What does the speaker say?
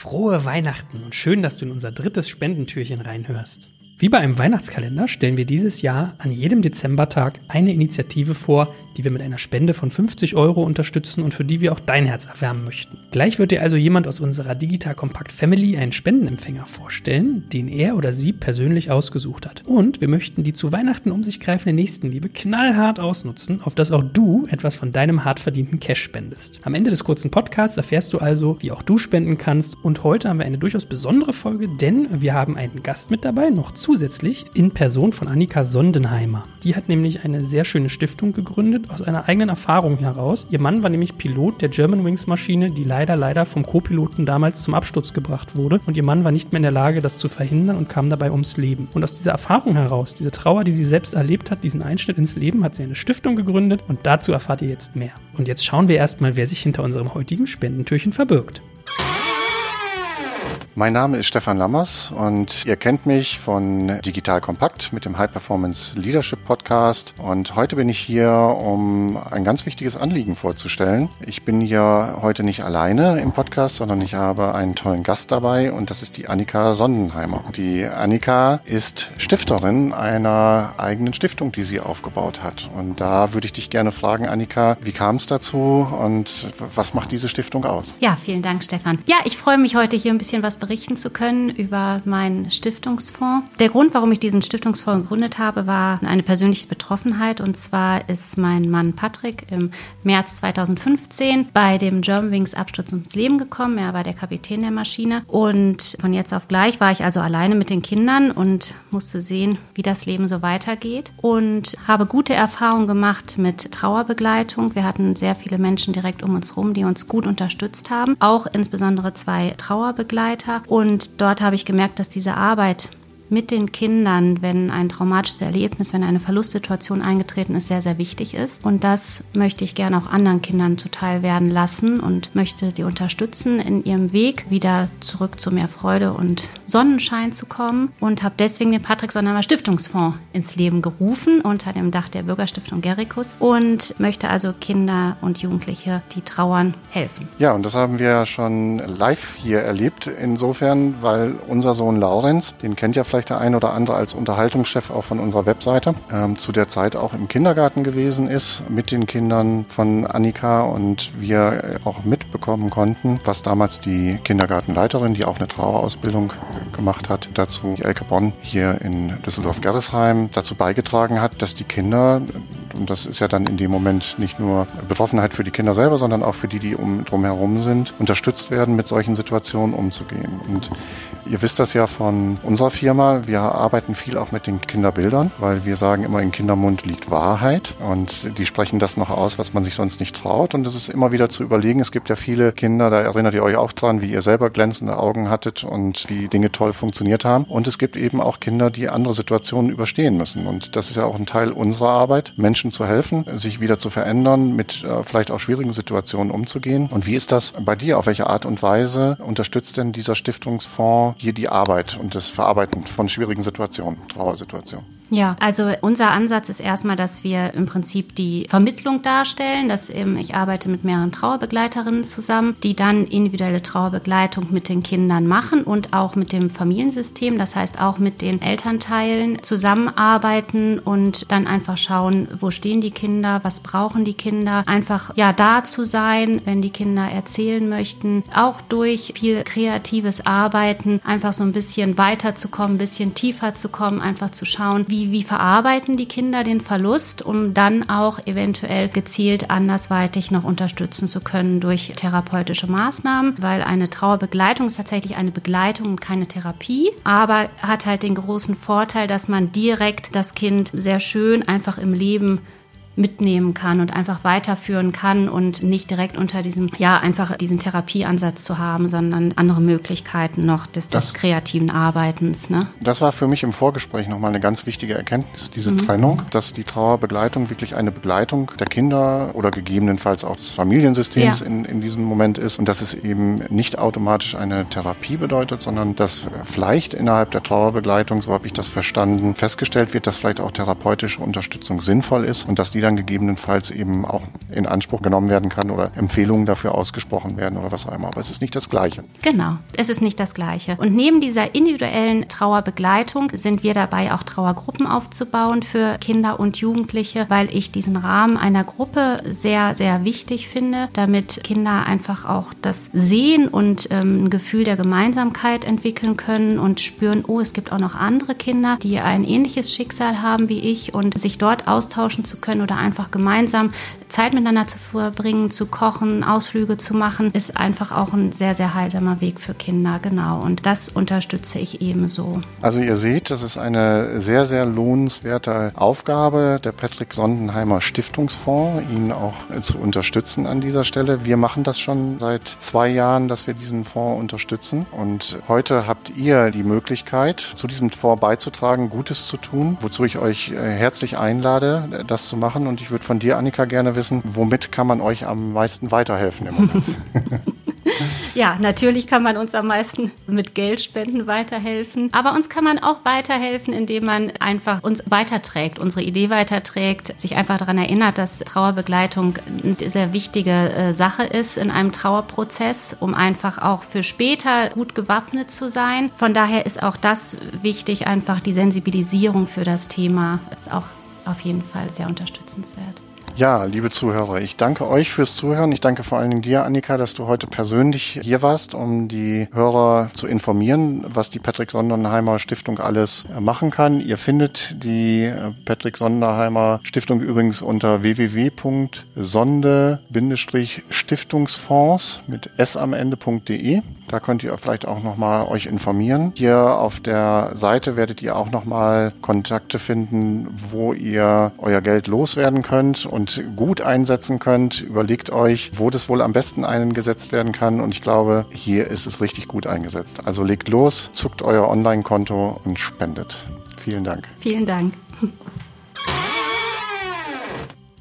Frohe Weihnachten und schön, dass du in unser drittes Spendentürchen reinhörst. Wie bei einem Weihnachtskalender stellen wir dieses Jahr an jedem Dezembertag eine Initiative vor, die wir mit einer Spende von 50 Euro unterstützen und für die wir auch dein Herz erwärmen möchten. Gleich wird dir also jemand aus unserer Digital Compact Family einen Spendenempfänger vorstellen, den er oder sie persönlich ausgesucht hat. Und wir möchten die zu Weihnachten um sich greifende Nächstenliebe knallhart ausnutzen, auf dass auch du etwas von deinem hart verdienten Cash spendest. Am Ende des kurzen Podcasts erfährst du also, wie auch du spenden kannst. Und heute haben wir eine durchaus besondere Folge, denn wir haben einen Gast mit dabei, noch zusätzlich in Person von Annika Sondenheimer. Die hat nämlich eine sehr schöne Stiftung gegründet aus einer eigenen Erfahrung heraus. Ihr Mann war nämlich Pilot der Germanwings Maschine, die leider, leider vom Co-Piloten damals zum Absturz gebracht wurde. Und ihr Mann war nicht mehr in der Lage, das zu verhindern und kam dabei ums Leben. Und aus dieser Erfahrung heraus, diese Trauer, die sie selbst erlebt hat, diesen Einschnitt ins Leben, hat sie eine Stiftung gegründet und dazu erfahrt ihr jetzt mehr. Und jetzt schauen wir erstmal, wer sich hinter unserem heutigen Spendentürchen verbirgt. Mein Name ist Stefan Lammers und ihr kennt mich von Digital Kompakt mit dem High Performance Leadership Podcast. Und heute bin ich hier, um ein ganz wichtiges Anliegen vorzustellen. Ich bin hier heute nicht alleine im Podcast, sondern ich habe einen tollen Gast dabei und das ist die Annika Sondenheimer. Die Annika ist Stifterin einer eigenen Stiftung, die sie aufgebaut hat. Und da würde ich dich gerne fragen, Annika, wie kam es dazu und was macht diese Stiftung aus? Ja, vielen Dank, Stefan. Ja, ich freue mich heute hier ein bisschen was berichten zu können über meinen Stiftungsfonds. Der Grund, warum ich diesen Stiftungsfonds gegründet habe, war eine persönliche Betroffenheit. Und zwar ist mein Mann Patrick im März 2015 bei dem Germanwings Absturz ums Leben gekommen. Er war der Kapitän der Maschine. Und von jetzt auf gleich war ich also alleine mit den Kindern und musste sehen, wie das Leben so weitergeht. Und habe gute Erfahrungen gemacht mit Trauerbegleitung. Wir hatten sehr viele Menschen direkt um uns herum, die uns gut unterstützt haben. Auch insbesondere zwei Trauerbegleiter Und dort habe ich gemerkt, dass diese Arbeit mit den Kindern, wenn ein traumatisches Erlebnis, wenn eine Verlustsituation eingetreten ist, sehr, sehr wichtig ist. Und das möchte ich gerne auch anderen Kindern zuteil werden lassen und möchte sie unterstützen, in ihrem Weg wieder zurück zu mehr Freude und Sonnenschein zu kommen. Und habe deswegen den Patrick Sonnenheimer Stiftungsfonds ins Leben gerufen unter dem Dach der Bürgerstiftung Gericus und möchte also Kinder und Jugendliche, die trauern, helfen. Ja, und das haben wir schon live hier erlebt. Insofern, weil unser Sohn Laurenz, den kennt ja vielleicht vielleicht der ein oder andere als Unterhaltungschef auch von unserer Webseite, ähm, zu der Zeit auch im Kindergarten gewesen ist mit den Kindern von Annika und wir auch mitbekommen konnten, was damals die Kindergartenleiterin, die auch eine Trauerausbildung gemacht hat, dazu die Elke Bonn hier in Düsseldorf-Gerresheim dazu beigetragen hat, dass die Kinder und das ist ja dann in dem Moment nicht nur Betroffenheit für die Kinder selber, sondern auch für die, die um drumherum sind, unterstützt werden, mit solchen Situationen umzugehen. Und Ihr wisst das ja von unserer Firma. Wir arbeiten viel auch mit den Kinderbildern, weil wir sagen immer, in Kindermund liegt Wahrheit. Und die sprechen das noch aus, was man sich sonst nicht traut. Und es ist immer wieder zu überlegen. Es gibt ja viele Kinder, da erinnert ihr euch auch dran, wie ihr selber glänzende Augen hattet und wie Dinge toll funktioniert haben. Und es gibt eben auch Kinder, die andere Situationen überstehen müssen. Und das ist ja auch ein Teil unserer Arbeit, Menschen zu helfen, sich wieder zu verändern, mit äh, vielleicht auch schwierigen Situationen umzugehen. Und wie ist das bei dir? Auf welche Art und Weise unterstützt denn dieser Stiftungsfonds hier die Arbeit und das Verarbeiten von schwierigen Situationen, Trauersituationen. Ja, also unser Ansatz ist erstmal, dass wir im Prinzip die Vermittlung darstellen, dass eben ich arbeite mit mehreren Trauerbegleiterinnen zusammen, die dann individuelle Trauerbegleitung mit den Kindern machen und auch mit dem Familiensystem, das heißt auch mit den Elternteilen zusammenarbeiten und dann einfach schauen, wo stehen die Kinder, was brauchen die Kinder, einfach ja da zu sein, wenn die Kinder erzählen möchten, auch durch viel kreatives Arbeiten einfach so ein bisschen weiterzukommen, ein bisschen tiefer zu kommen, einfach zu schauen, wie wie, wie verarbeiten die Kinder den Verlust, um dann auch eventuell gezielt andersweitig noch unterstützen zu können durch therapeutische Maßnahmen, weil eine Trauerbegleitung ist tatsächlich eine Begleitung und keine Therapie, aber hat halt den großen Vorteil, dass man direkt das Kind sehr schön einfach im Leben mitnehmen kann und einfach weiterführen kann und nicht direkt unter diesem, ja, einfach diesen Therapieansatz zu haben, sondern andere Möglichkeiten noch des, das, des kreativen Arbeitens. Ne? Das war für mich im Vorgespräch nochmal eine ganz wichtige Erkenntnis, diese mhm. Trennung, dass die Trauerbegleitung wirklich eine Begleitung der Kinder oder gegebenenfalls auch des Familiensystems ja. in, in diesem Moment ist und dass es eben nicht automatisch eine Therapie bedeutet, sondern dass vielleicht innerhalb der Trauerbegleitung, so habe ich das verstanden, festgestellt wird, dass vielleicht auch therapeutische Unterstützung sinnvoll ist und dass die die dann gegebenenfalls eben auch in Anspruch genommen werden kann oder Empfehlungen dafür ausgesprochen werden oder was auch immer. Aber es ist nicht das Gleiche. Genau, es ist nicht das Gleiche. Und neben dieser individuellen Trauerbegleitung sind wir dabei, auch Trauergruppen aufzubauen für Kinder und Jugendliche, weil ich diesen Rahmen einer Gruppe sehr, sehr wichtig finde, damit Kinder einfach auch das sehen und ähm, ein Gefühl der Gemeinsamkeit entwickeln können und spüren, oh, es gibt auch noch andere Kinder, die ein ähnliches Schicksal haben wie ich und sich dort austauschen zu können oder einfach gemeinsam Zeit miteinander zu verbringen, zu kochen, Ausflüge zu machen, ist einfach auch ein sehr, sehr heilsamer Weg für Kinder, genau. Und das unterstütze ich ebenso. Also ihr seht, das ist eine sehr, sehr lohnenswerte Aufgabe der Patrick Sondenheimer Stiftungsfonds, ihn auch zu unterstützen an dieser Stelle. Wir machen das schon seit zwei Jahren, dass wir diesen Fonds unterstützen. Und heute habt ihr die Möglichkeit, zu diesem Fonds beizutragen, Gutes zu tun, wozu ich euch äh, herzlich einlade, das zu machen. Und ich würde von dir, Annika, gerne wissen, womit kann man euch am meisten weiterhelfen im Moment? Ja, natürlich kann man uns am meisten mit Geldspenden weiterhelfen. Aber uns kann man auch weiterhelfen, indem man einfach uns weiterträgt, unsere Idee weiterträgt, sich einfach daran erinnert, dass Trauerbegleitung eine sehr wichtige äh, Sache ist in einem Trauerprozess, um einfach auch für später gut gewappnet zu sein. Von daher ist auch das wichtig, einfach die Sensibilisierung für das Thema ist auch auf jeden Fall sehr unterstützenswert. Ja, liebe Zuhörer, ich danke euch fürs Zuhören. Ich danke vor allen Dingen dir, Annika, dass du heute persönlich hier warst, um die Hörer zu informieren, was die Patrick Sonderheimer Stiftung alles machen kann. Ihr findet die äh, Patrick Sonderheimer Stiftung übrigens unter www.sonde-stiftungsfonds mit s am Ende.de. Da könnt ihr vielleicht auch nochmal euch informieren. Hier auf der Seite werdet ihr auch nochmal Kontakte finden, wo ihr euer Geld loswerden könnt und gut einsetzen könnt. Überlegt euch, wo das wohl am besten eingesetzt werden kann. Und ich glaube, hier ist es richtig gut eingesetzt. Also legt los, zuckt euer Online-Konto und spendet. Vielen Dank. Vielen Dank.